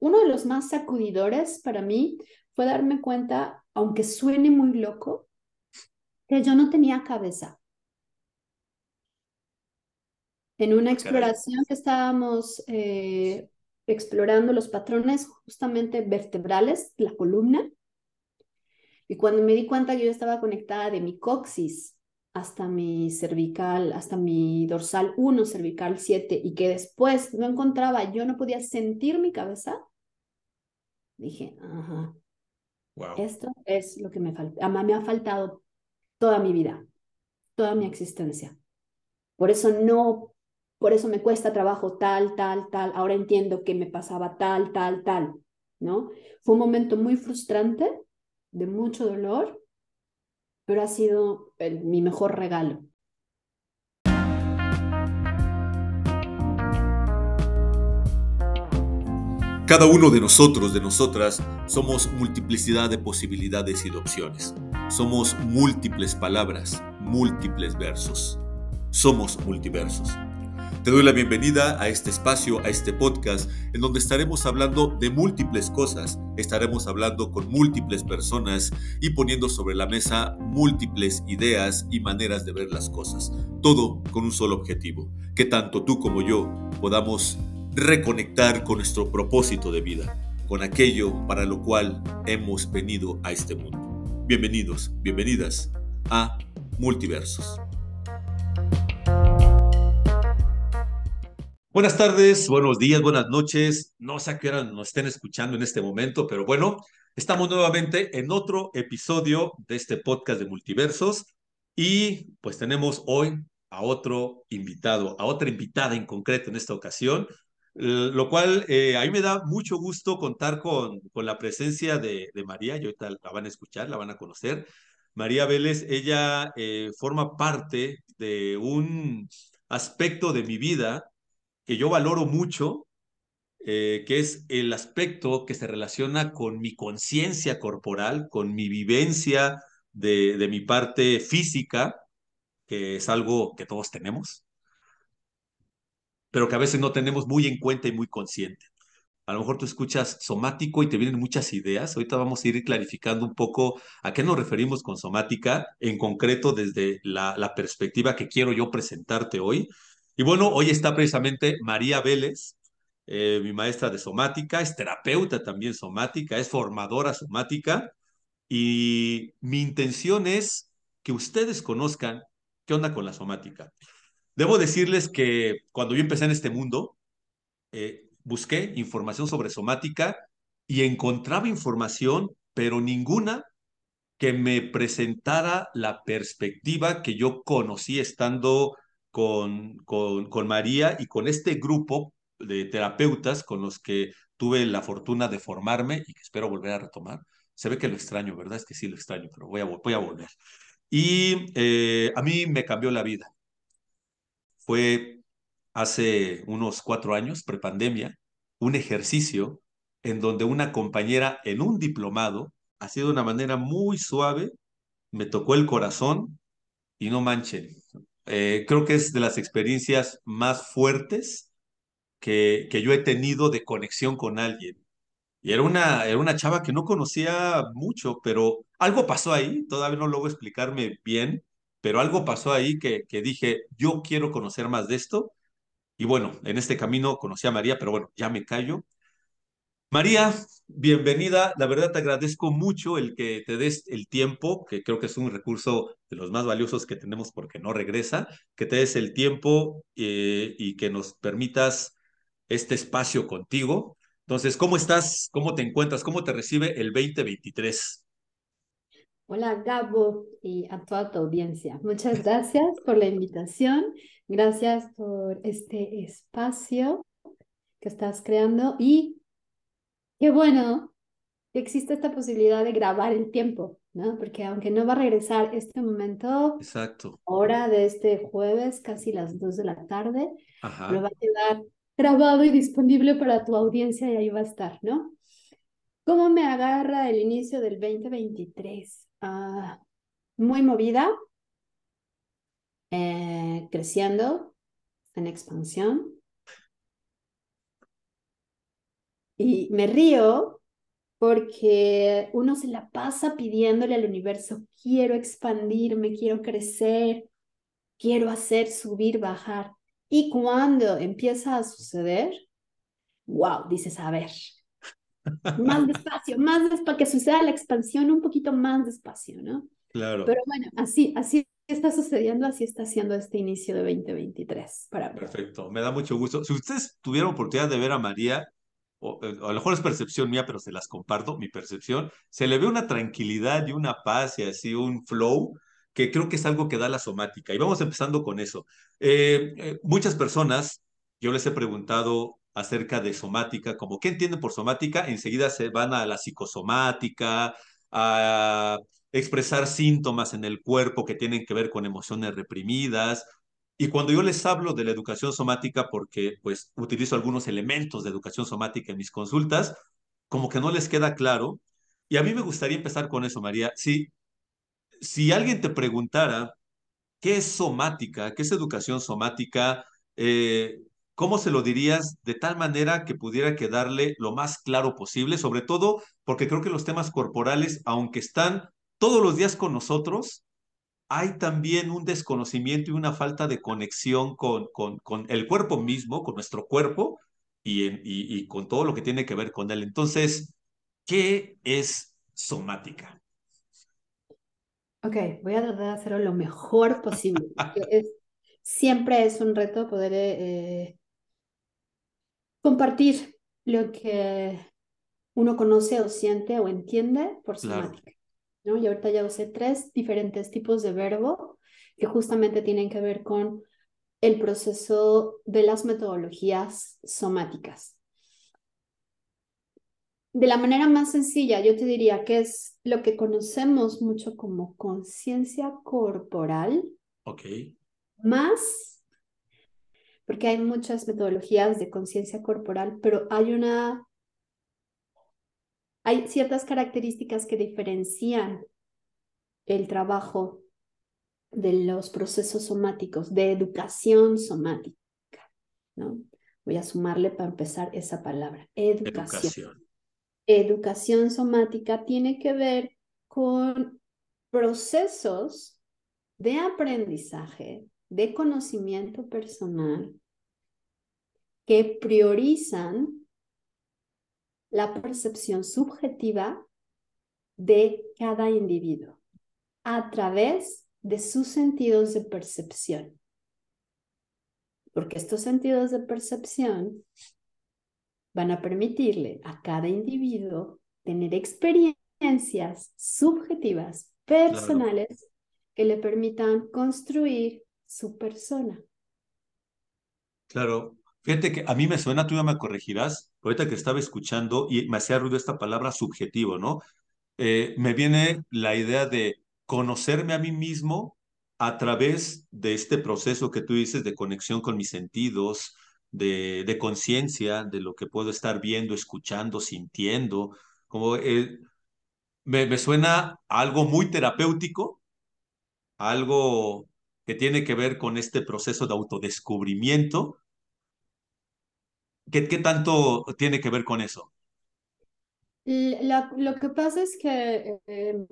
uno de los más sacudidores para mí fue darme cuenta, aunque suene muy loco, que yo no tenía cabeza. En una exploración que estábamos eh, explorando los patrones justamente vertebrales, la columna, y cuando me di cuenta que yo estaba conectada de mi coxis hasta mi cervical, hasta mi dorsal 1, cervical 7, y que después no encontraba, yo no podía sentir mi cabeza, dije, ajá, esto es lo que me falta. Me ha faltado toda mi vida, toda mi existencia. Por eso no, por eso me cuesta trabajo tal, tal, tal. Ahora entiendo que me pasaba tal, tal, tal, ¿no? Fue un momento muy frustrante, de mucho dolor, pero ha sido mi mejor regalo. Cada uno de nosotros, de nosotras, somos multiplicidad de posibilidades y de opciones. Somos múltiples palabras, múltiples versos. Somos multiversos. Te doy la bienvenida a este espacio, a este podcast, en donde estaremos hablando de múltiples cosas, estaremos hablando con múltiples personas y poniendo sobre la mesa múltiples ideas y maneras de ver las cosas. Todo con un solo objetivo, que tanto tú como yo podamos reconectar con nuestro propósito de vida, con aquello para lo cual hemos venido a este mundo. Bienvenidos, bienvenidas a Multiversos. Buenas tardes, buenos días, buenas noches. No sé a qué hora nos estén escuchando en este momento, pero bueno, estamos nuevamente en otro episodio de este podcast de Multiversos y pues tenemos hoy a otro invitado, a otra invitada en concreto en esta ocasión, lo cual eh, a mí me da mucho gusto contar con, con la presencia de, María, y ahorita la van a escuchar, la van a conocer. María Vélez, ella eh, forma parte de un aspecto de mi vida que yo valoro mucho, eh, que es el aspecto que se relaciona con mi conciencia corporal, con mi vivencia de, de mi parte física, que es algo que todos tenemos, pero que a veces no tenemos muy en cuenta y muy consciente. A lo mejor tú escuchas somático y te vienen muchas ideas. Ahorita vamos a ir clarificando un poco a qué nos referimos con somática, en concreto desde la, perspectiva que quiero yo presentarte hoy. Y bueno, hoy está precisamente María Vélez, eh, mi maestra de somática, es terapeuta también somática, es formadora somática. Y mi intención es que ustedes conozcan qué onda con la somática. Debo decirles que cuando yo empecé en este mundo, eh, busqué información sobre somática y encontraba información, pero ninguna que me presentara la perspectiva que yo conocí estando con, con, con María y con este grupo de terapeutas con los que tuve la fortuna de formarme y que espero volver a retomar. Se ve que lo extraño, ¿verdad? Es que sí lo extraño, pero voy a, voy a volver. Y eh, a mí me cambió la vida fue hace unos cuatro años, prepandemia, un ejercicio en donde una compañera en un diplomado, así de una manera muy suave, me tocó el corazón y no manchen. Eh, creo que es de las experiencias más fuertes que, que yo he tenido de conexión con alguien. Y era una, era una chava que no conocía mucho, pero algo pasó ahí, todavía no logro explicarme bien, pero algo pasó ahí que, dije, yo quiero conocer más de esto. Y bueno, en este camino conocí a María, pero bueno, ya me callo. María, bienvenida. La verdad te agradezco mucho el que te des el tiempo, que creo que es un recurso de los más valiosos que tenemos porque no regresa, que te des el tiempo eh, y que nos permitas este espacio contigo. Entonces, ¿cómo estás? ¿Cómo te encuentras? ¿Cómo te recibe el 2023? Hola Gabo y a toda tu audiencia. Muchas gracias por la invitación. Gracias por este espacio que estás creando y qué bueno que existe esta posibilidad de grabar el tiempo, ¿no? Porque aunque no va a regresar este momento, Exacto. hora de este jueves, casi las 2 de la tarde, lo va a quedar grabado y disponible para tu audiencia y ahí va a estar, ¿no? ¿Cómo me agarra el inicio del 2023? Ah, muy movida, eh, creciendo, en expansión. Y me río porque uno se la pasa pidiéndole al universo, quiero expandirme, quiero crecer, quiero hacer subir, bajar. Y cuando empieza a suceder, wow, dices, a ver, más despacio, más despacio, que suceda la expansión un poquito más despacio, ¿no? Claro. Pero bueno, así, así está sucediendo, así está siendo este inicio de 2023 para Perfecto, me da mucho gusto. Si ustedes tuvieron oportunidad de ver a María, o, eh, a lo mejor es percepción mía, pero se las comparto, mi percepción, se le ve una tranquilidad y una paz y así un flow que creo que es algo que da la somática. Y vamos empezando con eso. Eh, eh, muchas personas, yo les he preguntado acerca de somática, como qué entienden por somática, enseguida se van a la psicosomática, a expresar síntomas en el cuerpo que tienen que ver con emociones reprimidas. Y cuando yo les hablo de la educación somática, porque pues utilizo algunos elementos de educación somática en mis consultas, como que no les queda claro. Y a mí me gustaría empezar con eso, María. Si, si alguien te preguntara qué es somática, qué es educación somática, eh, ¿cómo se lo dirías de tal manera que pudiera quedarle lo más claro posible? Sobre todo porque creo que los temas corporales, aunque están todos los días con nosotros, hay también un desconocimiento y una falta de conexión con, con, con el cuerpo mismo, con nuestro cuerpo y, en, y, y con todo lo que tiene que ver con él. Entonces, ¿qué es somática? Ok, voy a tratar de hacerlo lo mejor posible. es, siempre es un reto poder eh, compartir lo que uno conoce o siente o entiende por somática. Claro. ¿no? Y ahorita ya usé tres diferentes tipos de verbo que justamente tienen que ver con el proceso de las metodologías somáticas. De la manera más sencilla, yo te diría que es lo que conocemos mucho como conciencia corporal. Ok. Más, porque hay muchas metodologías de conciencia corporal, pero hay una hay ciertas características que diferencian el trabajo de los procesos somáticos, de educación somática, ¿no? Voy a sumarle para empezar esa palabra, educación. Educación, educación somática tiene que ver con procesos de aprendizaje, de conocimiento personal que priorizan la percepción subjetiva de cada individuo a través de sus sentidos de percepción. Porque estos sentidos de percepción van a permitirle a cada individuo tener experiencias subjetivas, personales, que le permitan construir su persona. Claro, Fíjate que a mí me suena, tú ya me corregirás, ahorita que estaba escuchando y me hacía ruido esta palabra subjetivo, ¿no? Eh, me viene la idea de conocerme a mí mismo a través de este proceso que tú dices de conexión con mis sentidos, de, conciencia, de lo que puedo estar viendo, escuchando, sintiendo, como eh, me, me suena algo muy terapéutico, algo que tiene que ver con este proceso de autodescubrimiento ¿Qué, tanto tiene que ver con eso? lo que pasa es que... Eh,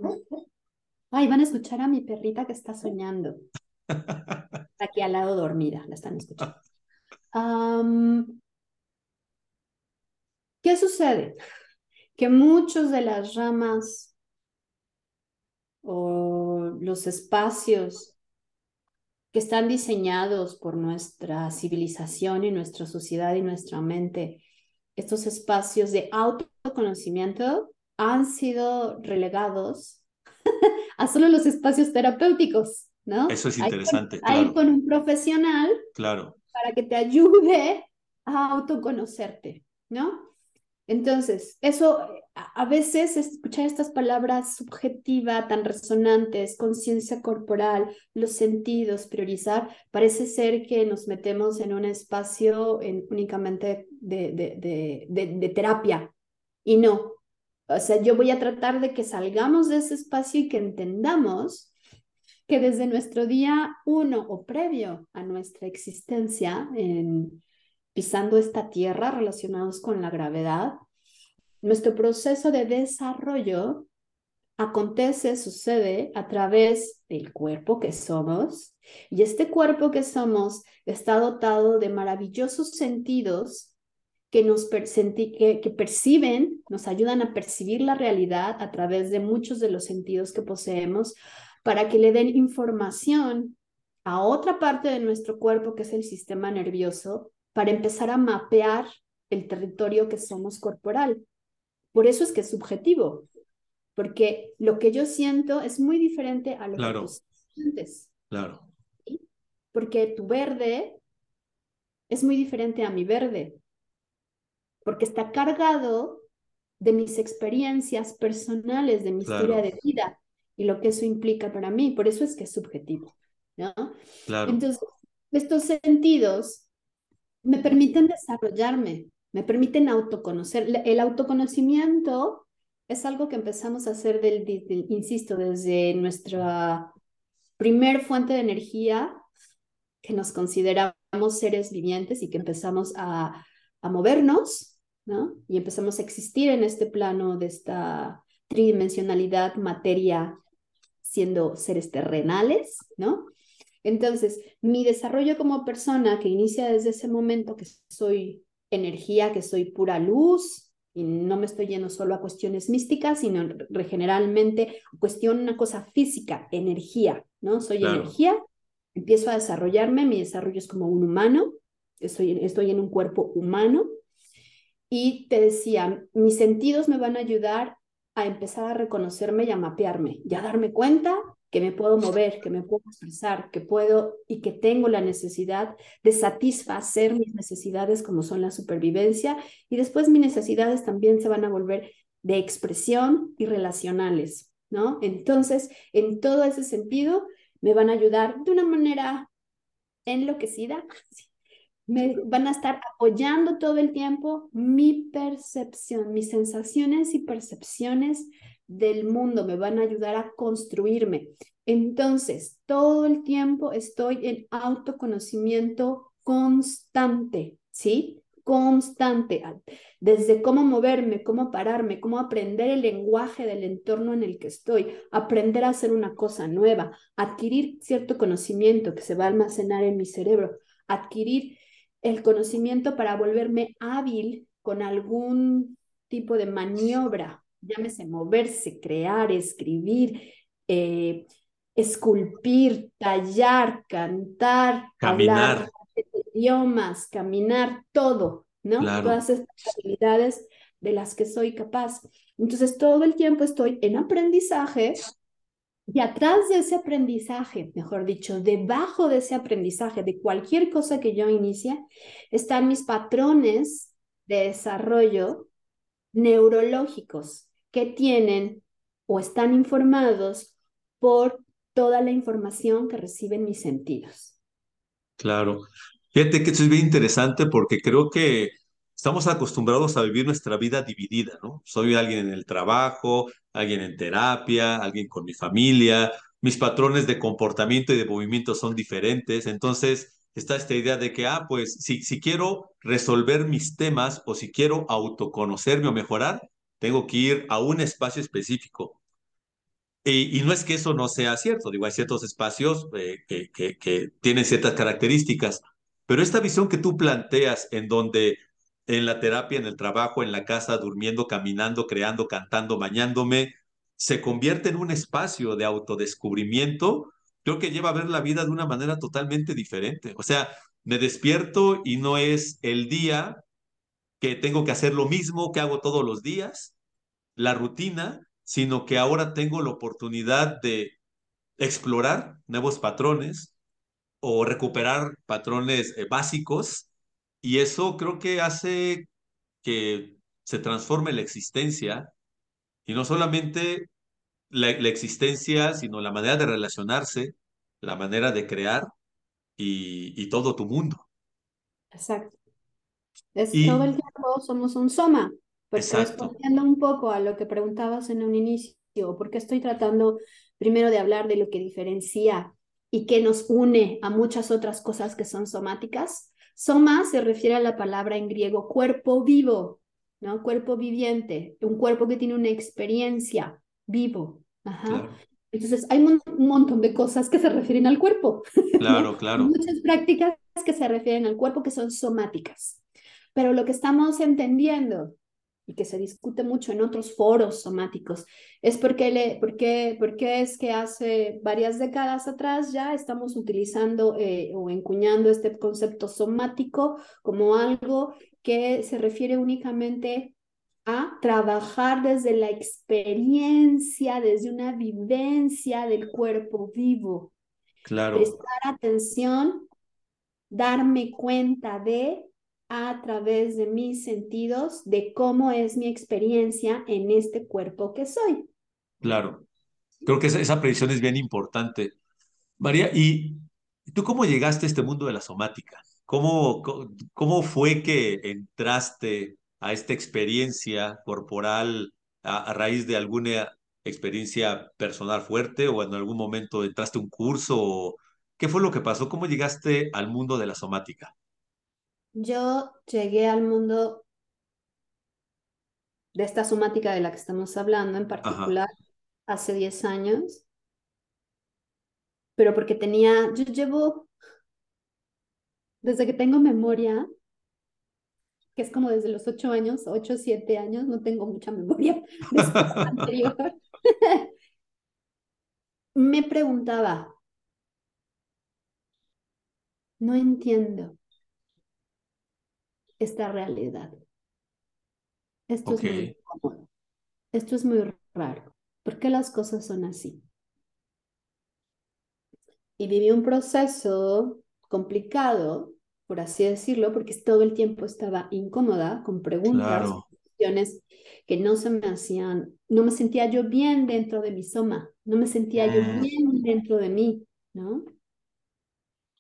ay, van a escuchar a mi perrita que está soñando. Está aquí al lado dormida, la están escuchando. ¿Qué sucede? Que muchos de las ramas o los espacios que están diseñados por nuestra civilización y nuestra sociedad y nuestra mente, estos espacios de autoconocimiento han sido relegados a solo los espacios terapéuticos, ¿no? Eso es interesante. Ahí con, con un profesional claro. para que te ayude a autoconocerte, ¿no? Entonces, eso a veces escuchar estas palabras subjetiva, tan resonantes, conciencia corporal, los sentidos, priorizar, parece ser que nos metemos en un espacio únicamente de, de, de, de, terapia. Y no. O sea, yo voy a tratar de que salgamos de ese espacio y que entendamos que desde nuestro día uno o previo a nuestra existencia en pisando esta tierra relacionados con la gravedad, nuestro proceso de desarrollo acontece, sucede a través del cuerpo que somos. Y este cuerpo que somos está dotado de maravillosos sentidos que nos que, que perciben, nos ayudan a percibir la realidad a través de muchos de los sentidos que poseemos para que le den información a otra parte de nuestro cuerpo que es el sistema nervioso para empezar a mapear el territorio que somos corporal. Por eso es que es subjetivo, porque lo que yo siento es muy diferente a lo que tú sientes. Claro. Porque tu verde es muy diferente a mi verde, porque está cargado de mis experiencias personales, de mi historia de vida y lo que eso implica para mí. Por eso es que es subjetivo, ¿no? Claro. Entonces, estos sentidos me permiten desarrollarme, me permiten autoconocer. El autoconocimiento es algo que empezamos a hacer, del, insisto, desde nuestra primer fuente de energía, que nos consideramos seres vivientes y que empezamos a, a movernos, ¿no? Y empezamos a existir en este plano de esta tridimensionalidad, materia, siendo seres terrenales, ¿no? Entonces, mi desarrollo como persona que inicia desde ese momento que soy energía, que soy pura luz, y no me estoy yendo solo a cuestiones místicas, sino generalmente cuestión una cosa física, energía, ¿no? Soy energía, empiezo a desarrollarme, mi desarrollo es como un humano, estoy, estoy en un cuerpo humano, y te decía, mis sentidos me van a ayudar a empezar a reconocerme y a mapearme, y a darme cuenta que me puedo mover, que me puedo expresar, que puedo y que tengo la necesidad de satisfacer mis necesidades como son la supervivencia y después mis necesidades también se van a volver de expresión y relacionales, ¿no? Entonces, en todo ese sentido, me van a ayudar de una manera enloquecida, me van a estar apoyando todo el tiempo mi percepción, mis sensaciones y percepciones del mundo, me van a ayudar a construirme. Entonces, todo el tiempo estoy en autoconocimiento constante, ¿sí? Constante, desde cómo moverme, cómo pararme, cómo aprender el lenguaje del entorno en el que estoy, aprender a hacer una cosa nueva, adquirir cierto conocimiento que se va a almacenar en mi cerebro, adquirir el conocimiento para volverme hábil con algún tipo de maniobra llámese moverse, crear, escribir, eh, esculpir, tallar, cantar, caminar, idiomas, caminar, todo, ¿no? Todas estas habilidades de las que soy capaz. Entonces, todo el tiempo estoy en aprendizaje y atrás de ese aprendizaje, mejor dicho, debajo de ese aprendizaje, de cualquier cosa que yo inicie, están mis patrones de desarrollo neurológicos que tienen o están informados por toda la información que reciben mis sentidos. Claro. Fíjate que esto es bien interesante porque creo que estamos acostumbrados a vivir nuestra vida dividida, ¿no? Soy alguien en el trabajo, alguien en terapia, alguien con mi familia, mis patrones de comportamiento y de movimiento son diferentes, entonces está esta idea de que, ah, pues si, si quiero resolver mis temas o si quiero autoconocerme o mejorar, tengo que ir a un espacio específico. Y, no es que eso no sea cierto, digo, hay ciertos espacios eh, que, tienen ciertas características, pero esta visión que tú planteas en donde en la terapia, en el trabajo, en la casa, durmiendo, caminando, creando, cantando, bañándome, se convierte en un espacio de autodescubrimiento, creo que lleva a ver la vida de una manera totalmente diferente. O sea, me despierto y no es el día que tengo que hacer lo mismo que hago todos los días, la rutina, sino que ahora tengo la oportunidad de explorar nuevos patrones o recuperar patrones eh, básicos y eso creo que hace que se transforme la existencia y no solamente la, la, existencia, sino la manera de relacionarse, la manera de crear y, y todo tu mundo. Exacto. Es todo el tiempo somos un soma, porque respondiendo un poco a lo que preguntabas en un inicio, porque estoy tratando primero de hablar de lo que diferencia y que nos une a muchas otras cosas que son somáticas. Soma se refiere a la palabra en griego cuerpo vivo, ¿no? Cuerpo viviente, un cuerpo que tiene una experiencia vivo. Ajá. Entonces, hay un, montón de cosas que se refieren al cuerpo. Claro, claro. Muchas prácticas que se refieren al cuerpo que son somáticas. Pero lo que estamos entendiendo y que se discute mucho en otros foros somáticos, es porque, le, porque, porque es que hace varias décadas atrás ya estamos utilizando eh, o encuñando este concepto somático como algo que se refiere únicamente a trabajar desde la experiencia, desde una vivencia del cuerpo vivo. Claro. Prestar atención, darme cuenta de a través de mis sentidos de cómo es mi experiencia en este cuerpo que soy. Claro, creo que esa, esa predicción es bien importante. María, ¿y tú cómo llegaste a este mundo de la somática? ¿Cómo, cómo fue que entraste a esta experiencia corporal a, a raíz de alguna experiencia personal fuerte o en algún momento entraste a un curso? ¿Qué fue lo que pasó? ¿Cómo llegaste al mundo de la somática? Yo llegué al mundo de esta somática de la que estamos hablando en particular hace 10 años, pero porque tenía, yo llevo, desde que tengo memoria, que es como desde los 8 años, 8, 7 años, no tengo mucha memoria anterior, me preguntaba, no entiendo esta realidad. Esto es muy Esto es muy raro. ¿Por qué las cosas son así? Y viví un proceso complicado, por así decirlo, porque todo el tiempo estaba incómoda con preguntas, cuestiones que no se me hacían, no me sentía yo bien dentro de mi soma, no me sentía yo ah. bien dentro de mí, ¿no?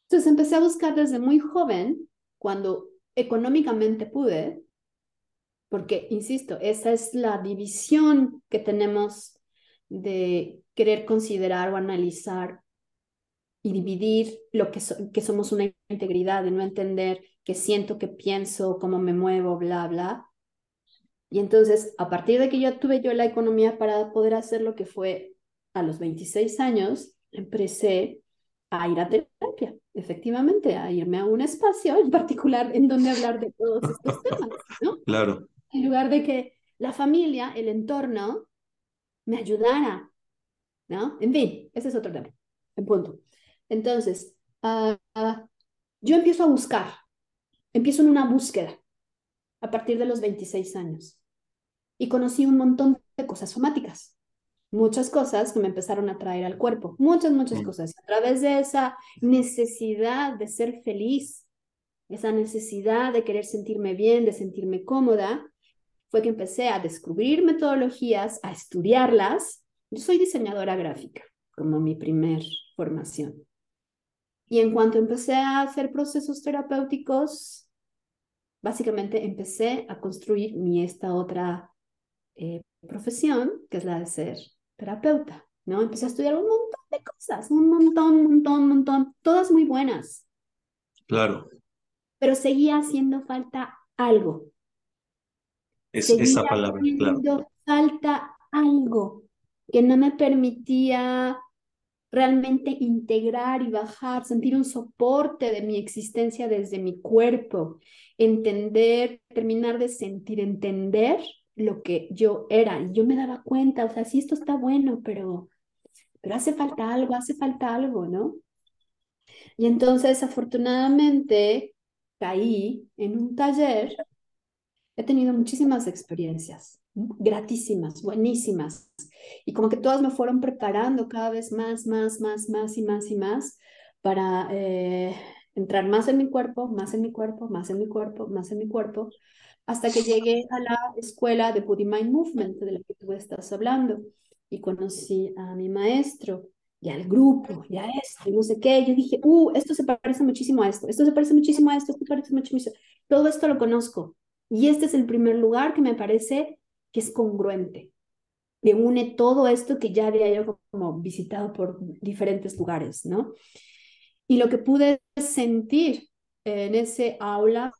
Entonces empecé a buscar desde muy joven, cuando económicamente pude, porque, insisto, esa es la división que tenemos de querer considerar o analizar y dividir lo que, que somos una integridad, de no entender qué siento, qué pienso, cómo me muevo, bla, bla. Y entonces, a partir de que yo tuve yo la economía para poder hacer lo que fue a los 26 años, empecé a ir a terapia, efectivamente, a irme a un espacio en particular en donde hablar de todos estos temas, ¿no? Claro. En lugar de que la familia, el entorno, me ayudara, ¿no? En fin, ese es otro tema, en punto. Entonces, ah, yo empiezo a buscar, empiezo en una búsqueda a partir de los 26 años y conocí un montón de cosas somáticas muchas cosas que me empezaron a traer al cuerpo, muchas, muchas cosas. A través de esa necesidad de ser feliz, esa necesidad de querer sentirme bien, de sentirme cómoda, fue que empecé a descubrir metodologías, a estudiarlas. Yo soy diseñadora gráfica, como mi primer formación. Y en cuanto empecé a hacer procesos terapéuticos, básicamente empecé a construir mi esta otra eh, profesión, que es la de ser terapeuta, ¿no? Empecé a estudiar un montón de cosas, un montón, un montón, un montón, todas muy buenas. Claro. Pero seguía haciendo falta algo. Es esa palabra, claro. falta algo que no me permitía realmente integrar y bajar, sentir un soporte de mi existencia desde mi cuerpo, entender, terminar de sentir, entender lo que yo era. Y yo me daba cuenta, o sea, sí, esto está bueno, pero, pero hace falta algo, hace falta algo, ¿no? Y entonces, afortunadamente, caí en un taller. He tenido muchísimas experiencias, gratísimas, buenísimas. Y como que todas me fueron preparando cada vez más, más, más, más y más y más para eh, entrar más en mi cuerpo, más en mi cuerpo, más en mi cuerpo, más en mi cuerpo, hasta que llegué a la escuela de Body Mind Movement de la que tú estás hablando y conocí a mi maestro y al grupo y a esto y no sé qué. Yo dije, uh, esto se parece muchísimo a esto, esto se parece muchísimo a esto, esto se parece muchísimo. Todo esto lo conozco y este es el primer lugar que me parece que es congruente, que une todo esto que ya había yo como visitado por diferentes lugares, ¿no? Y lo que pude sentir en ese aula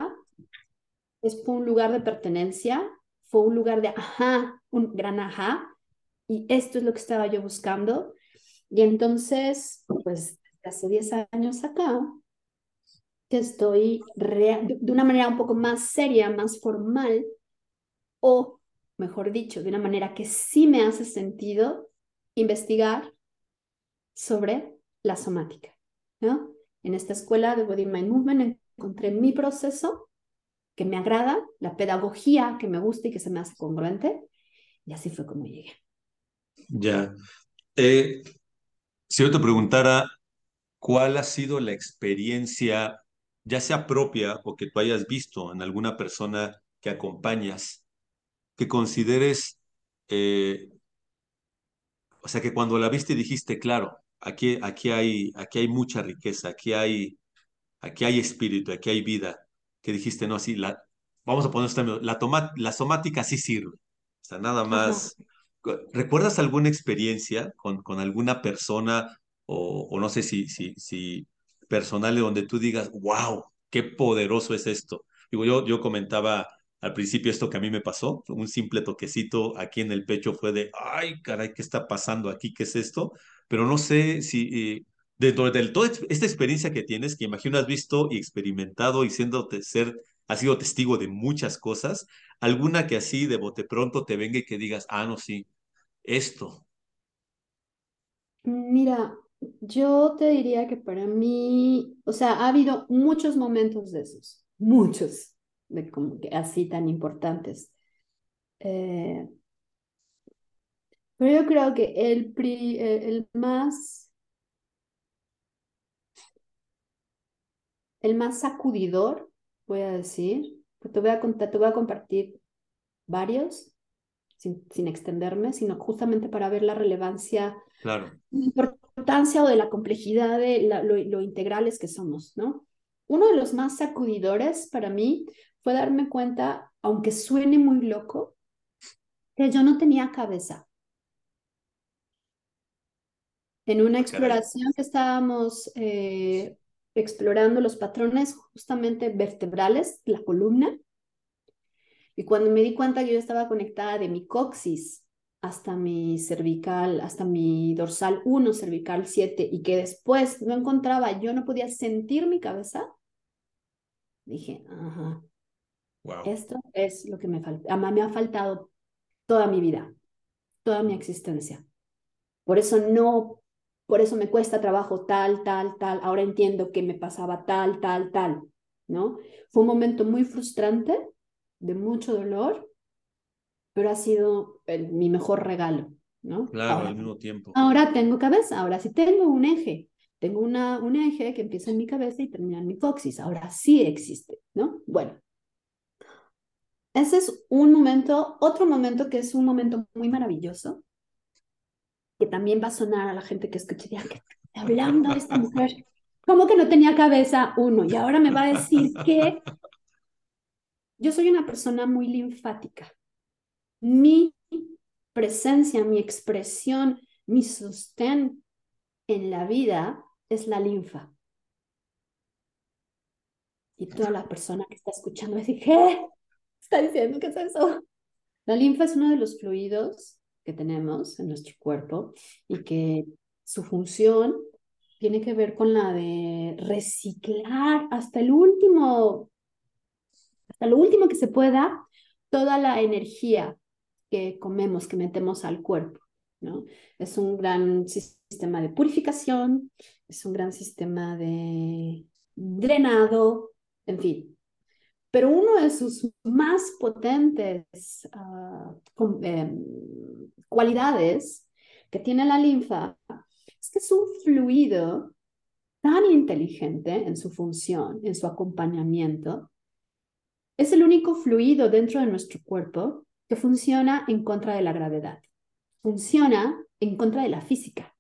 es un lugar de pertenencia, fue un lugar de ajá, un gran ajá, y esto es lo que estaba yo buscando. Y entonces, pues hace 10 años acá, que estoy de una manera un poco más seria, más formal, o mejor dicho, de una manera que sí me hace sentido investigar sobre la somática, ¿no? En esta escuela de Body Mind Movement encontré mi proceso que me agrada, la pedagogía que me gusta y que se me hace congruente, y así fue como llegué. Ya. Eh, si yo te preguntara, ¿cuál ha sido la experiencia, ya sea propia o que tú hayas visto en alguna persona que acompañas, que consideres, eh, o sea, que cuando la viste dijiste, claro, aquí, aquí, hay, aquí hay mucha riqueza, aquí hay, aquí hay espíritu, aquí hay vida, que dijiste, no, así, la, vamos a poner la, la somática sí sirve, o sea, nada más. ¿Recuerdas alguna experiencia con, con alguna persona o, o, no sé si, si, si personal donde tú digas, wow, qué poderoso es esto? Digo, yo, yo comentaba al principio esto que a mí me pasó, un simple toquecito aquí en el pecho fue de, ay, caray, ¿qué está pasando aquí? ¿Qué es esto? Pero no sé si eh, dentro de toda esta experiencia que tienes, que imagino has visto y experimentado y siendo ser, has sido testigo de muchas cosas, alguna que así de bote pronto te venga y que digas, ah, no, sí, esto. Mira, yo te diría que para mí, o sea, ha habido muchos momentos de esos, muchos de como así tan importantes. Eh, pero yo creo que el, el, más el más sacudidor, voy a decir, te voy a te voy a compartir varios, sin, sin, extenderme, sino justamente para ver la relevancia, claro. la importancia o de la complejidad de lo, lo, integrales que somos, ¿no? Uno de los más sacudidores para mí fue darme cuenta, aunque suene muy loco, que yo no tenía cabeza. En una exploración que estábamos eh, explorando los patrones justamente vertebrales, la columna, y cuando me di cuenta que yo estaba conectada de mi coxis hasta mi cervical, hasta mi dorsal 1, cervical 7, y que después no encontraba, yo no podía sentir mi cabeza, dije, ajá, esto es lo que me falta. Me ha faltado toda mi vida, toda mi existencia. Por eso no, por eso me cuesta trabajo tal, tal, tal. Ahora entiendo que me pasaba tal, tal, tal, ¿no? Fue un momento muy frustrante, de mucho dolor, pero ha sido mi mejor regalo, ¿no? Claro, al mismo tiempo. Ahora tengo cabeza, ahora sí tengo un eje. Tengo una, un eje que empieza en mi cabeza y termina en mi coxis. Ahora sí existe, ¿no? Bueno, ese es un momento, otro momento que es un momento muy maravilloso, que también va a sonar a la gente que escuche, que hablando esta mujer, como que no tenía cabeza uno, y ahora me va a decir que yo soy una persona muy linfática. Mi presencia, mi expresión, mi sostén en la vida es la linfa. Y toda la persona que está escuchando dice, ¿qué? está diciendo? ¿Qué es eso? La linfa es uno de los fluidos que tenemos en nuestro cuerpo y que su función tiene que ver con la de reciclar hasta el último, hasta lo último que se pueda, toda la energía que comemos, que metemos al cuerpo. ¿no? Es un gran sistema de purificación, es un gran sistema de drenado, en fin, pero uno de sus más potentes ah, em, cualidades que tiene la linfa es que es un fluido tan inteligente en su función, en su acompañamiento. Es el único fluido dentro de nuestro cuerpo que funciona en contra de la gravedad. Funciona en contra de la física.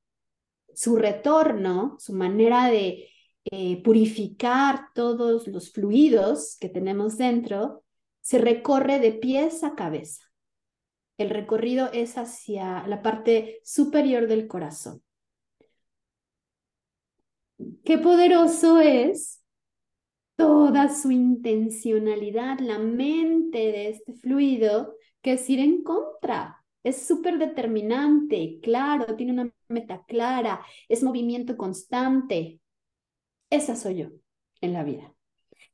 Su retorno, su manera de eh, purificar todos los fluidos que tenemos dentro, se recorre de pies a cabeza. El recorrido es hacia la parte superior del corazón. Qué poderoso es toda su intencionalidad, la mente de este fluido que es ir en contra. Es súper determinante, claro, tiene una meta clara, es movimiento constante. Esa soy yo en la vida.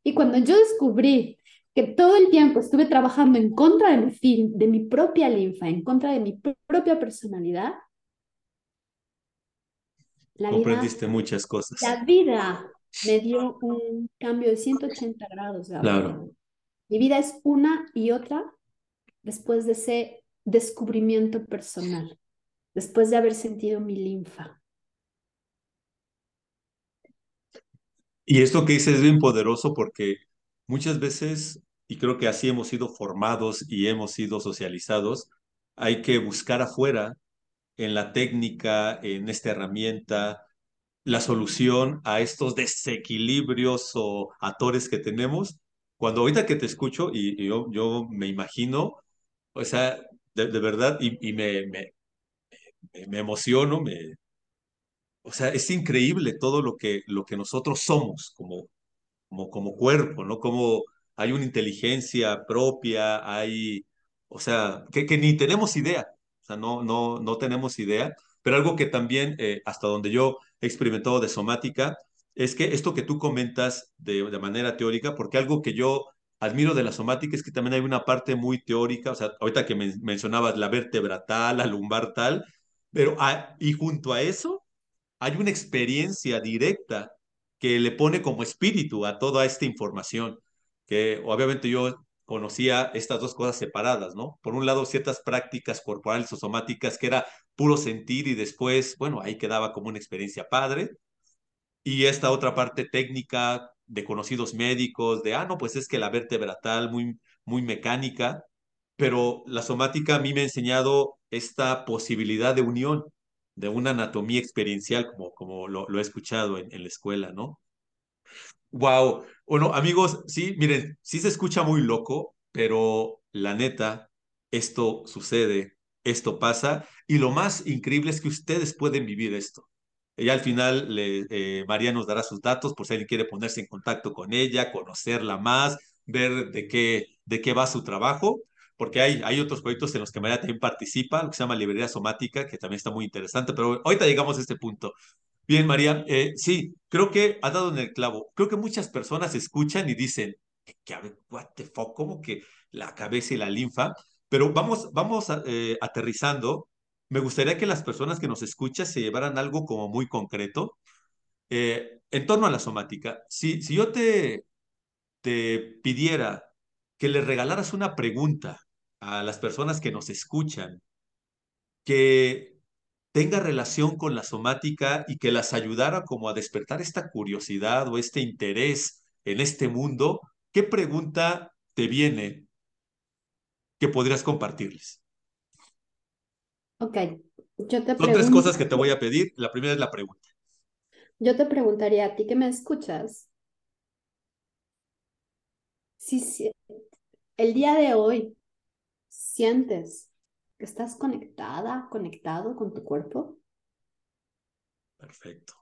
Y cuando yo descubrí que todo el tiempo estuve trabajando en contra de mi, de mi propia linfa, en contra de mi propia personalidad, la Comprendiste muchas cosas. La vida me dio un cambio de 180 grados. claro. Mi vida es una y otra después de ese descubrimiento personal, después de haber sentido mi linfa. Y esto que dices es bien poderoso porque muchas veces, y creo que así hemos sido formados y hemos sido socializados, hay que buscar afuera en la técnica, en esta herramienta, la solución a estos desequilibrios o atores que tenemos. Cuando ahorita que te escucho y, yo, yo me imagino, o sea, de, verdad, y, me, me, me, emociono, me, o sea, es increíble todo lo que, lo que nosotros somos como, como, como cuerpo, ¿no? Como hay una inteligencia propia, hay, o sea, que, que ni tenemos idea. O sea, no, no, no tenemos idea, pero algo que también, eh, hasta donde yo he experimentado de somática, es que esto que tú comentas de, de manera teórica, porque algo que yo admiro de la somática es que también hay una parte muy teórica, o sea, ahorita que mencionabas la vértebra tal, la lumbar tal, pero y junto a eso hay una experiencia directa que le pone como espíritu a toda esta información, que obviamente yo conocía estas dos cosas separadas, ¿no? Por un lado, ciertas prácticas corporales o somáticas que era puro sentir y después, bueno, ahí quedaba como una experiencia padre. Y esta otra parte técnica de conocidos médicos, de, ah, no, pues es que la vértebra tal, muy, muy mecánica, pero la somática a mí me ha enseñado esta posibilidad de unión, de una anatomía experiencial, como, como lo, he escuchado en, la escuela, ¿no? Wow. Bueno, amigos, sí, miren, sí se escucha muy loco, pero la neta, esto sucede, esto pasa, y lo más increíble es que ustedes pueden vivir esto. Ella al final, le, eh, María nos dará sus datos por si alguien quiere ponerse en contacto con ella, conocerla más, ver de qué, de qué va su trabajo, porque hay, hay otros proyectos en los que María también participa, lo que se llama Librería Somática, que también está muy interesante, pero ahorita llegamos a este punto. Bien, María, eh, sí, creo que ha dado en el clavo. Creo que muchas personas escuchan y dicen, ¿qué, what the fuck? ¿Cómo que la cabeza y la linfa? Pero vamos, vamos eh, aterrizando. Me gustaría que las personas que nos escuchan se llevaran algo como muy concreto eh, en torno a la somática. Si, si yo te, te pidiera que le regalaras una pregunta a las personas que nos escuchan, que tenga relación con la somática y que las ayudara como a despertar esta curiosidad o este interés en este mundo, ¿qué pregunta te viene que podrías compartirles? Ok, yo te Son tres cosas que te voy a pedir. La primera es la pregunta. Yo te preguntaría a ti que me escuchas, si el día de hoy sientes ¿Estás conectada, conectado con tu cuerpo? Perfecto.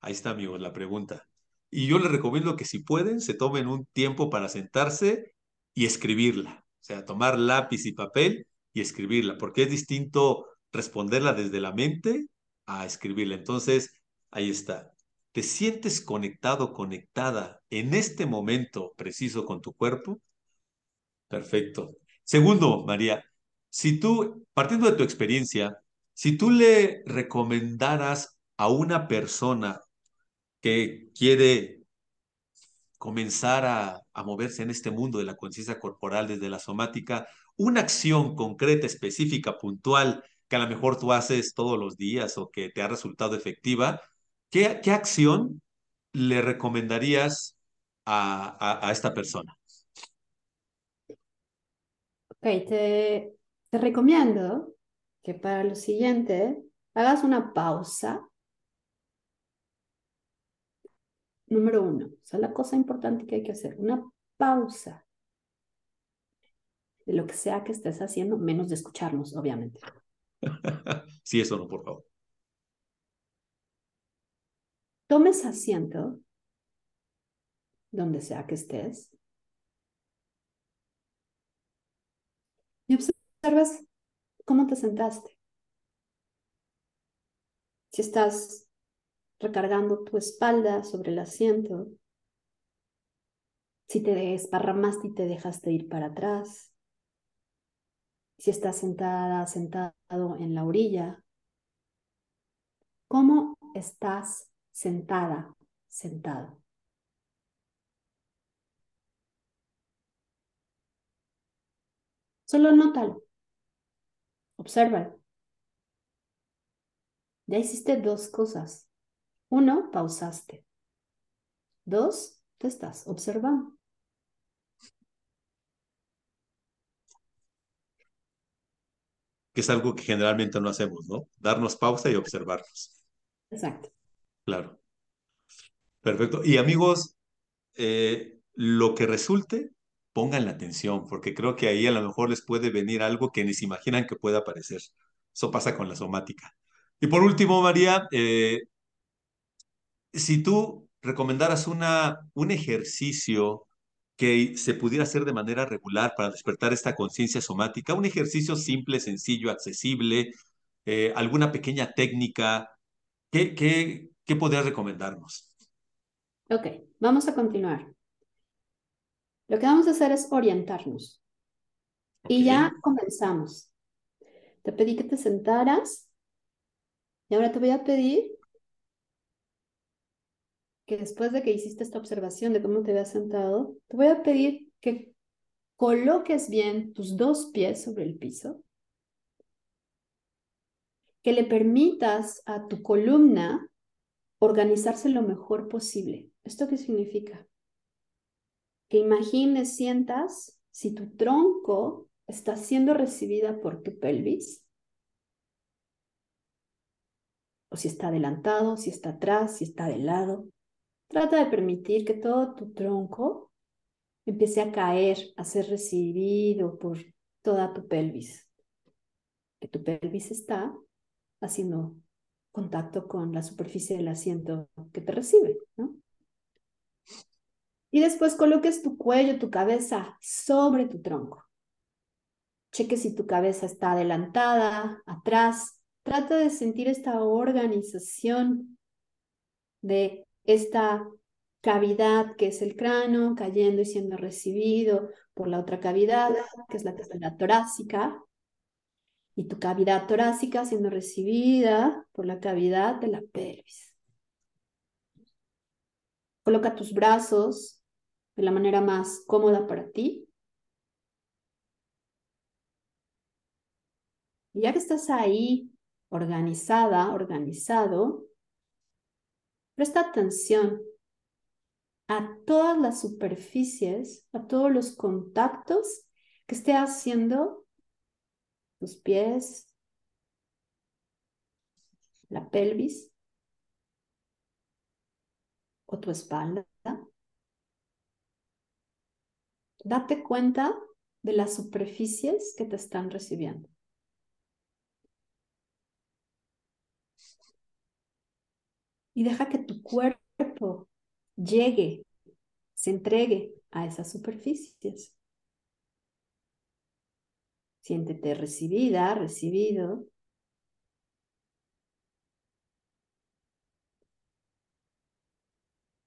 Ahí está, amigos, la pregunta. Y yo les recomiendo que si pueden, se tomen un tiempo para sentarse y escribirla. O sea, tomar lápiz y papel y escribirla, porque es distinto responderla desde la mente a escribirla. Entonces, ahí está. ¿Te sientes conectado, conectada en este momento preciso con tu cuerpo? Perfecto. Segundo, María, si tú, partiendo de tu experiencia, si tú le recomendaras a una persona que quiere comenzar a, moverse en este mundo de la conciencia corporal desde la somática, una acción concreta, específica, puntual, que a lo mejor tú haces todos los días o que te ha resultado efectiva, ¿qué, qué acción le recomendarías a, a, esta persona? Ok, te, te recomiendo que para lo siguiente hagas una pausa. Número uno, esa es la cosa importante que hay que hacer, una pausa de lo que sea que estés haciendo, menos de escucharnos, obviamente. sí, eso no, por favor. Tomes asiento donde sea que estés. Cómo te sentaste. Si estás recargando tu espalda sobre el asiento, si te desparramaste y te dejaste ir para atrás, si estás sentada, sentado en la orilla, ¿cómo estás sentada, sentado? Solo nótalo. Obsérvalo. Ya hiciste dos cosas. Uno, pausaste. Dos, te estás observando. Que es algo que generalmente no hacemos, ¿no? Darnos pausa y observarnos. Exacto. Claro. Perfecto. Y amigos, eh, lo que resulte, pongan la atención, porque creo que ahí a lo mejor les puede venir algo que ni se imaginan que pueda aparecer. Eso pasa con la somática. Y por último, María, eh, si tú recomendaras una, un ejercicio que se pudiera hacer de manera regular para despertar esta conciencia somática, un ejercicio simple, sencillo, accesible, eh, alguna pequeña técnica, ¿qué, qué, qué podrías recomendarnos? Ok, vamos a continuar. Lo que vamos a hacer es orientarnos. Y ya comenzamos. Te pedí que te sentaras y ahora te voy a pedir que después de que hiciste esta observación de cómo te habías sentado, te voy a pedir que coloques bien tus dos pies sobre el piso, que le permitas a tu columna organizarse lo mejor posible. ¿Esto qué significa? Que imagines, sientas si tu tronco está siendo recibida por tu pelvis, o si está adelantado, si está atrás, si está de lado. Trata de permitir que todo tu tronco empiece a caer, a ser recibido por toda tu pelvis. Que tu pelvis está haciendo contacto con la superficie del asiento que te recibe, ¿no? Y después coloques tu cuello, tu cabeza sobre tu tronco. Cheque si tu cabeza está adelantada, atrás. Trata de sentir esta organización de esta cavidad que es el cráneo cayendo y siendo recibido por la otra cavidad, que es la cavidad torácica, y tu cavidad torácica siendo recibida por la cavidad de la pelvis. Coloca tus brazos de la manera más cómoda para ti. Y ya que estás ahí organizada, organizado, presta atención a todas las superficies, a todos los contactos que esté haciendo tus pies, la pelvis o tu espalda. Date cuenta de las superficies que te están recibiendo. Y deja que tu cuerpo llegue, se entregue a esas superficies. Siéntete recibida, recibido.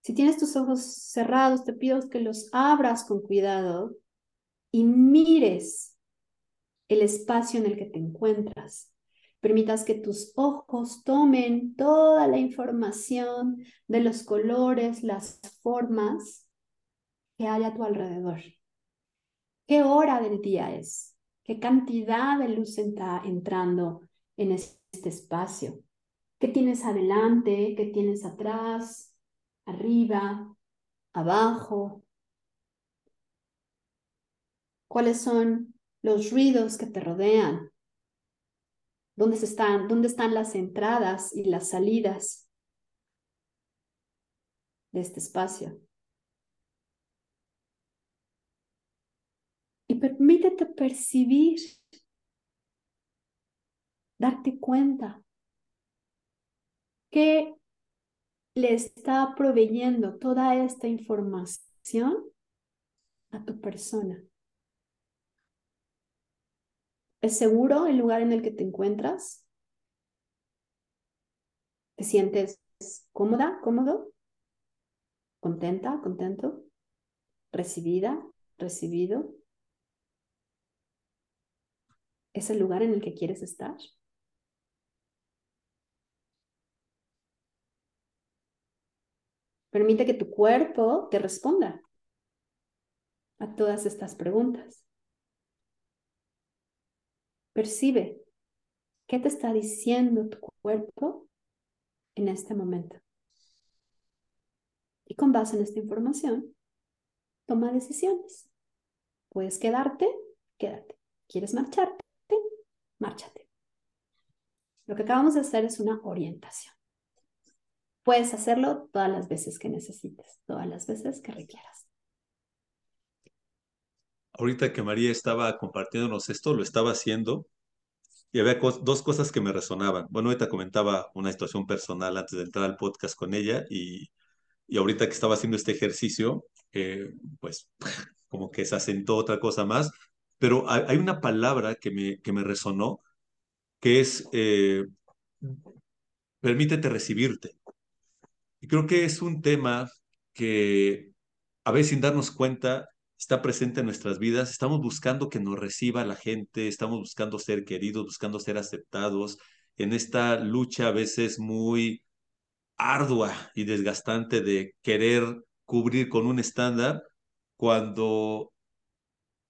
Si tienes tus ojos cerrados, te pido que los abras con cuidado y mires el espacio en el que te encuentras. Permitas que tus ojos tomen toda la información de los colores, las formas que hay a tu alrededor. ¿Qué hora del día es? ¿Qué cantidad de luz está entrando en este espacio? ¿Qué tienes adelante? ¿Qué tienes atrás? ¿Arriba? ¿Abajo? ¿Cuáles son los ruidos que te rodean? ¿Dónde, están, ¿Dónde están las entradas y las salidas de este espacio? Y permítete percibir, darte cuenta que le está proveyendo toda esta información a tu persona. ¿Es seguro el lugar en el que te encuentras? ¿Te sientes cómoda, cómodo? ¿Contenta, contento? ¿Recibida, recibido? ¿Es el lugar en el que quieres estar? Permite que tu cuerpo te responda a todas estas preguntas. Percibe qué te está diciendo tu cuerpo en este momento. Y con base en esta información, toma decisiones. Puedes quedarte, quédate. ¿Quieres marcharte? Márchate. Lo que acabamos de hacer es una orientación. Puedes hacerlo todas las veces que necesites, todas las veces que requieras. Ahorita que María estaba compartiéndonos esto, lo estaba haciendo y había dos cosas que me resonaban. Bueno, ahorita comentaba una situación personal antes de entrar al podcast con ella y, y ahorita que estaba haciendo este ejercicio, eh, pues como que se asentó otra cosa más, pero hay, una palabra que me, que me resonó, que es eh, permítete recibirte. Y creo que es un tema que a veces sin darnos cuenta está presente en nuestras vidas. Estamos buscando que nos reciba la gente, estamos buscando ser queridos, buscando ser aceptados en esta lucha a veces muy ardua y desgastante de querer cubrir con un estándar cuando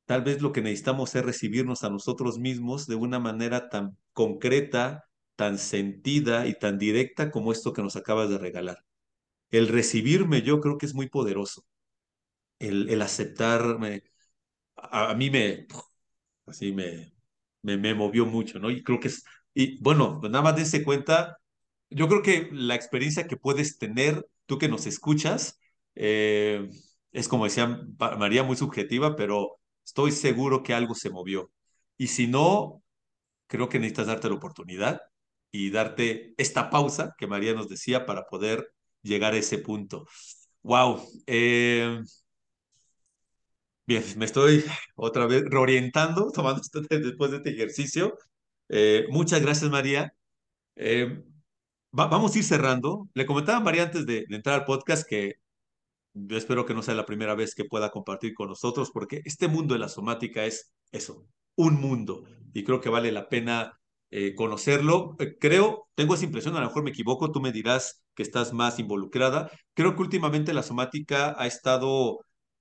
tal vez lo que necesitamos es recibirnos a nosotros mismos de una manera tan concreta, tan sentida y tan directa como esto que nos acabas de regalar. El recibirme yo creo que es muy poderoso el, el aceptarme, a, mí me, así me, me, me, movió mucho, ¿no? Y creo que es, y bueno, nada más dense cuenta, yo creo que la experiencia que puedes tener, tú que nos escuchas, eh, es como decía María, muy subjetiva, pero estoy seguro que algo se movió. Y si no, creo que necesitas darte la oportunidad y darte esta pausa que María nos decía para poder llegar a ese punto. Wow. Eh, Bien, me estoy otra vez reorientando, tomando este, después de este ejercicio. Eh, muchas gracias, María. Eh, vamos a ir cerrando. Le comentaba a María antes de, de, entrar al podcast que yo espero que no sea la primera vez que pueda compartir con nosotros, porque este mundo de la somática es eso, un mundo, y creo que vale la pena eh, conocerlo. creo, tengo esa impresión, a lo mejor me equivoco, tú me dirás que estás más involucrada. Creo que últimamente la somática ha estado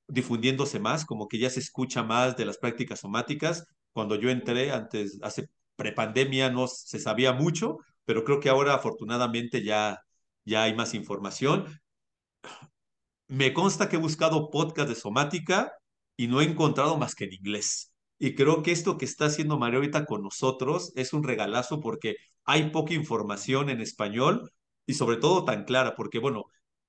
difundiéndose más, como que ya se escucha más de las prácticas somáticas. Cuando yo entré antes, hace prepandemia, no se sabía mucho, pero creo que ahora afortunadamente ya, ya hay más información. Me consta que he buscado podcast de somática y no he encontrado más que en inglés. Y creo que esto que está haciendo María ahorita con nosotros es un regalazo porque hay poca información en español y sobre todo tan clara, porque bueno,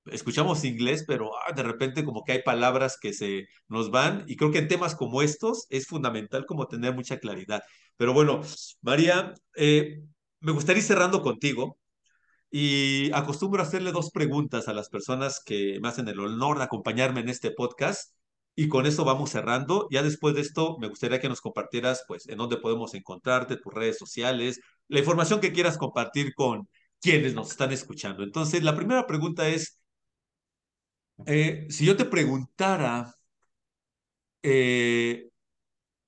escuchamos inglés, pero ah, de repente como que hay palabras que se nos van y creo que en temas como estos es fundamental como tener mucha claridad. Pero bueno, María, eh, me gustaría ir cerrando contigo y acostumbro hacerle dos preguntas a las personas que me hacen el honor de acompañarme en este podcast y con eso vamos cerrando. Ya después de esto, me gustaría que nos compartieras, pues, en dónde podemos encontrarte, tus redes sociales, la información que quieras compartir con quienes nos están escuchando. Entonces, la primera pregunta es, eh, si yo te preguntara eh,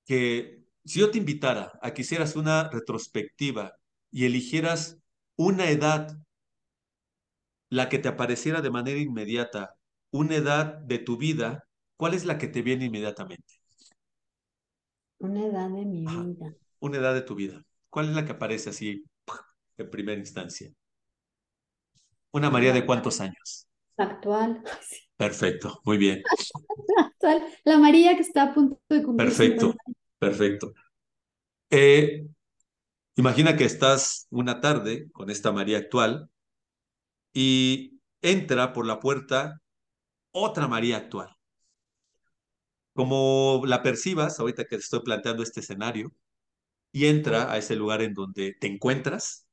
que, si yo te invitara a que hicieras una retrospectiva y eligieras una edad, la que te apareciera de manera inmediata, una edad de tu vida, ¿cuál es la que te viene inmediatamente? Una edad de mi vida. Una edad de tu vida. ¿Cuál es la que aparece así en primera instancia? Una María de cuántos años? actual. Perfecto, muy bien. La María que está a punto de cumplir. Perfecto, perfecto. Eh, imagina que estás una tarde con esta María actual y entra por la puerta otra María actual. Como la percibas, ahorita que te estoy planteando este escenario, y entra a ese lugar en donde te encuentras,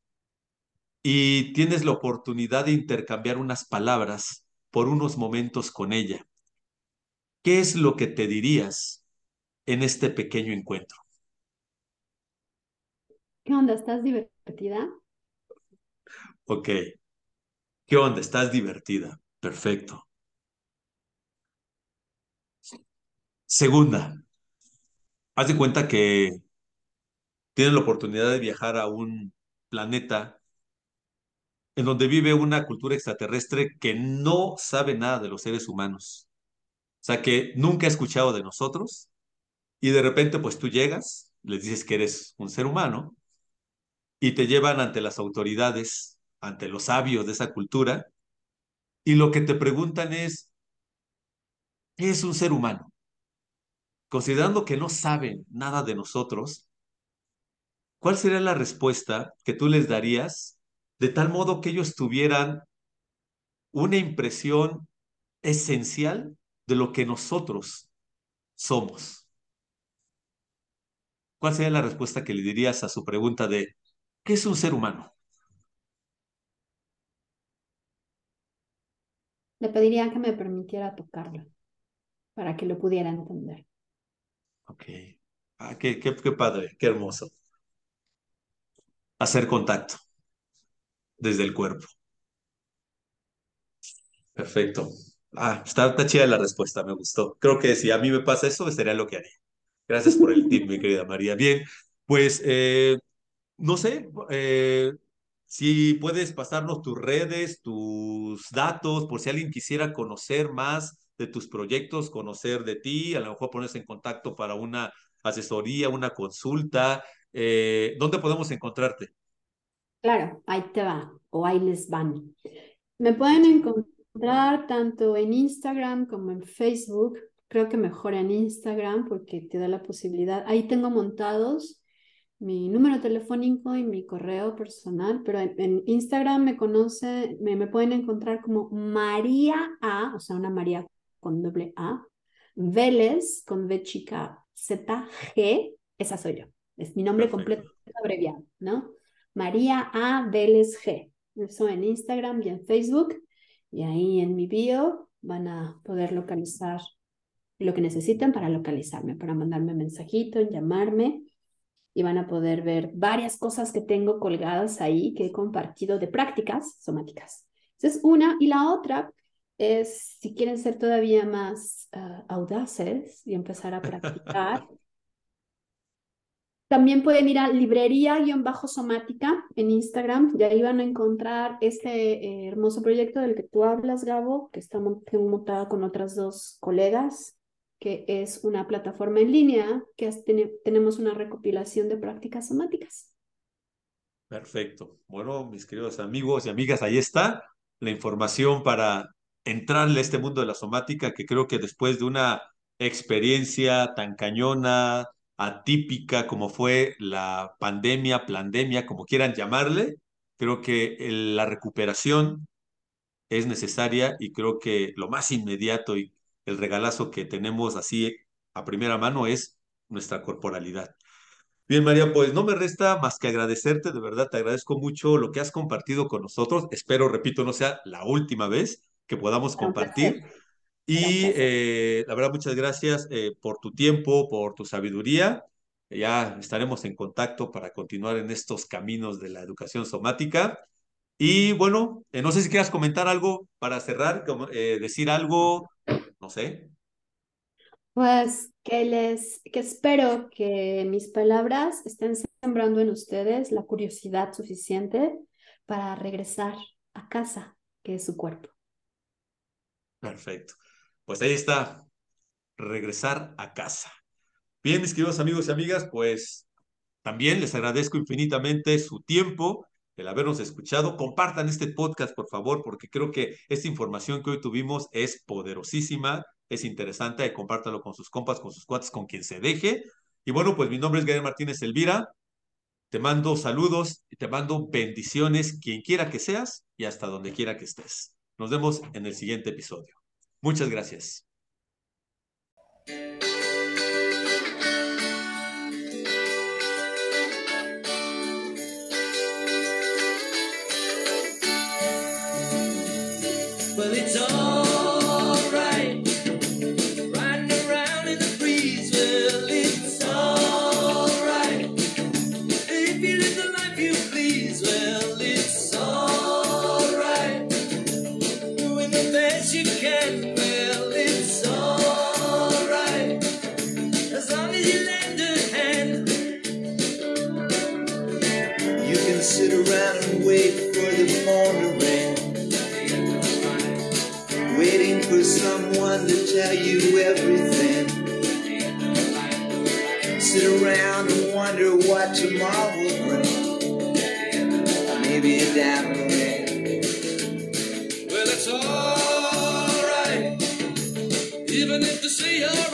y tienes la oportunidad de intercambiar unas palabras por unos momentos con ella. ¿Qué es lo que te dirías en este pequeño encuentro? ¿Qué onda? ¿Estás divertida? Ok. ¿Qué onda? ¿Estás divertida? Perfecto. Segunda, haz de cuenta que tienes la oportunidad de viajar a un planeta en donde vive una cultura extraterrestre que no sabe nada de los seres humanos. O sea, que nunca ha escuchado de nosotros y de repente pues tú llegas, les dices que eres un ser humano y te llevan ante las autoridades, ante los sabios de esa cultura y lo que te preguntan es, ¿qué es un ser humano? Considerando que no saben nada de nosotros, ¿cuál sería la respuesta que tú les darías de tal modo que ellos tuvieran una impresión esencial de lo que nosotros somos? ¿Cuál sería la respuesta que le dirías a su pregunta de ¿qué es un ser humano? Le pediría que me permitiera tocarlo para que lo pudiera entender. Ok. Ah, qué, qué, qué padre, qué hermoso. Hacer contacto desde el cuerpo. Perfecto. Ah, está, chida la respuesta, me gustó. Creo que si a mí me pasa eso, sería lo que haría. Gracias por el tip, mi querida María. Bien, pues eh, no sé, eh, si puedes pasarnos tus redes, tus datos, por si alguien quisiera conocer más de tus proyectos, conocer de ti, a lo mejor ponerse en contacto para una asesoría, una consulta. Eh, ¿Dónde podemos encontrarte? Claro, ahí te va, o ahí les van. Me pueden encontrar tanto en Instagram como en Facebook. Creo que mejor en Instagram porque te da la posibilidad. Ahí tengo montados mi número telefónico y mi correo personal, pero en, Instagram me conoce, me, me, pueden encontrar como María A, o sea, una María con doble A, Vélez con V chica Z G, esa soy yo. Es mi nombre completo abreviado, ¿no? María A. Vélez G. Eso en Instagram y en Facebook. Y ahí en mi bio van a poder localizar lo que necesiten para localizarme, para mandarme mensajito, llamarme. Y van a poder ver varias cosas que tengo colgadas ahí que he compartido de prácticas somáticas. Esa es una. Y la otra es, si quieren ser todavía más uh, audaces y empezar a practicar, También pueden ir a librería-somática en Instagram y ahí van a encontrar este eh, hermoso proyecto del que tú hablas, Gabo, que está montado con otras dos colegas, que es una plataforma en línea que tiene, tenemos una recopilación de prácticas somáticas. Perfecto. Bueno, mis queridos amigos y amigas, ahí está la información para entrarle a este mundo de la somática, que creo que después de una experiencia tan cañona, atípica como fue la pandemia, plandemia, como quieran llamarle, creo que la recuperación es necesaria y creo que lo más inmediato y el regalazo que tenemos así a primera mano es nuestra corporalidad. Bien, María, pues no me resta más que agradecerte, de verdad te agradezco mucho lo que has compartido con nosotros. Espero, repito, no sea la última vez que podamos compartir. Y eh, la verdad, muchas gracias eh, por tu tiempo, por tu sabiduría. Ya estaremos en contacto para continuar en estos caminos de la educación somática. Y bueno, eh, no sé si quieras comentar algo para cerrar, como, decir algo, no sé. Pues que les, que espero que mis palabras estén sembrando en ustedes la curiosidad suficiente para regresar a casa, que es su cuerpo. Perfecto. Pues ahí está, regresar a casa. Bien, mis queridos amigos y amigas, pues también les agradezco infinitamente su tiempo, el habernos escuchado. Compartan este podcast, por favor, porque creo que esta información que hoy tuvimos es poderosísima, es interesante. Compártalo con sus compas, con sus cuates, con quien se deje. Y bueno, pues mi nombre es Gabriel Martínez Elvira. Te mando saludos y te mando bendiciones, quien quiera que seas y hasta donde quiera que estés. Nos vemos en el siguiente episodio. Muchas gracias. you can sit around and wait for the phone to ring. Waiting for someone to tell you everything. Sit around and wonder what tomorrow will bring. Maybe a. live to see her